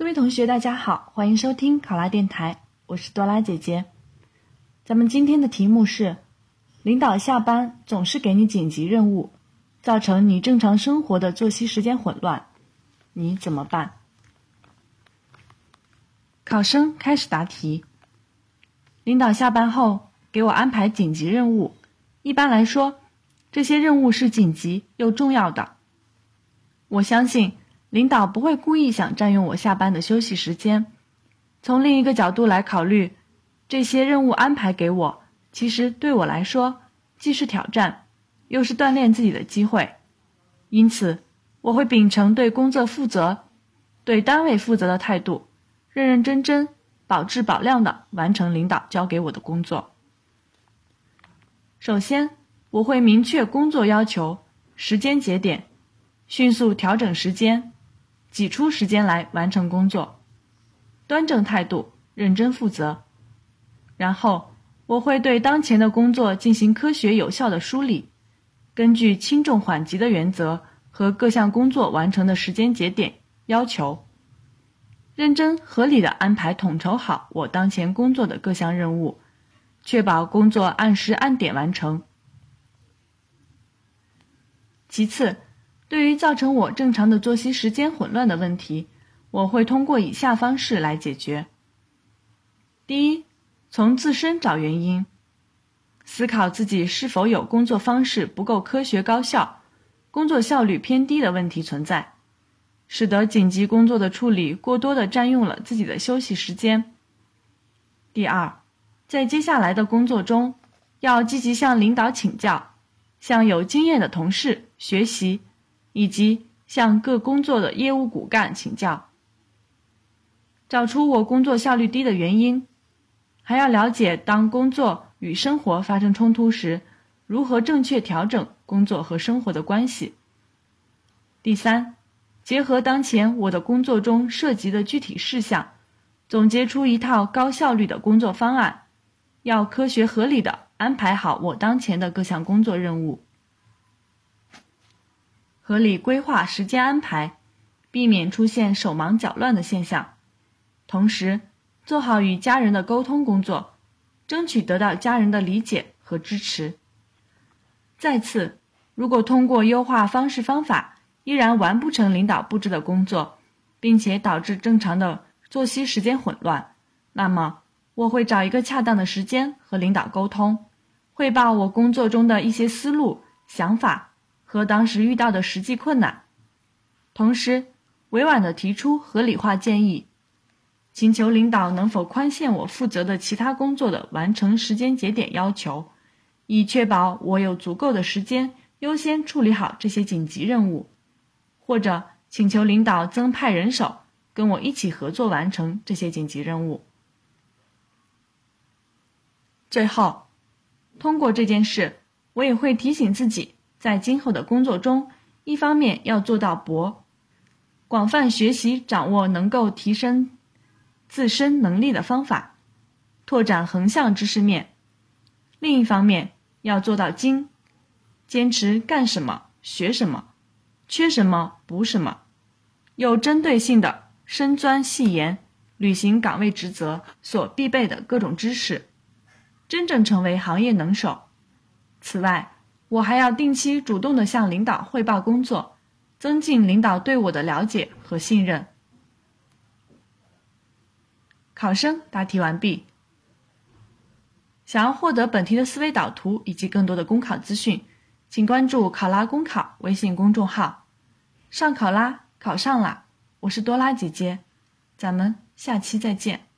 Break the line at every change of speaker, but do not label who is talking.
各位同学，大家好，欢迎收听考拉电台，我是多拉姐姐。咱们今天的题目是：领导下班总是给你紧急任务，造成你正常生活的作息时间混乱，你怎么办？考生开始答题。领导下班后给我安排紧急任务，一般来说，这些任务是紧急又重要的。我相信。领导不会故意想占用我下班的休息时间。从另一个角度来考虑，这些任务安排给我，其实对我来说既是挑战，又是锻炼自己的机会。因此，我会秉承对工作负责、对单位负责的态度，认认真真、保质保量的完成领导交给我的工作。首先，我会明确工作要求、时间节点，迅速调整时间。挤出时间来完成工作，端正态度，认真负责。然后我会对当前的工作进行科学有效的梳理，根据轻重缓急的原则和各项工作完成的时间节点要求，认真合理的安排统筹好我当前工作的各项任务，确保工作按时按点完成。其次。对于造成我正常的作息时间混乱的问题，我会通过以下方式来解决：第一，从自身找原因，思考自己是否有工作方式不够科学高效、工作效率偏低的问题存在，使得紧急工作的处理过多的占用了自己的休息时间。第二，在接下来的工作中，要积极向领导请教，向有经验的同事学习。以及向各工作的业务骨干请教，找出我工作效率低的原因，还要了解当工作与生活发生冲突时，如何正确调整工作和生活的关系。第三，结合当前我的工作中涉及的具体事项，总结出一套高效率的工作方案，要科学合理的安排好我当前的各项工作任务。合理规划时间安排，避免出现手忙脚乱的现象。同时，做好与家人的沟通工作，争取得到家人的理解和支持。再次，如果通过优化方式方法依然完不成领导布置的工作，并且导致正常的作息时间混乱，那么我会找一个恰当的时间和领导沟通，汇报我工作中的一些思路、想法。和当时遇到的实际困难，同时委婉地提出合理化建议，请求领导能否宽限我负责的其他工作的完成时间节点要求，以确保我有足够的时间优先处理好这些紧急任务，或者请求领导增派人手跟我一起合作完成这些紧急任务。最后，通过这件事，我也会提醒自己。在今后的工作中，一方面要做到博，广泛学习掌握能够提升自身能力的方法，拓展横向知识面；另一方面要做到精，坚持干什么学什么，缺什么补什么，有针对性的深钻细研，履行岗位职责所必备的各种知识，真正成为行业能手。此外，我还要定期主动的向领导汇报工作，增进领导对我的了解和信任。考生答题完毕。想要获得本题的思维导图以及更多的公考资讯，请关注“考拉公考”微信公众号。上考拉，考上啦！我是多拉姐姐，咱们下期再见。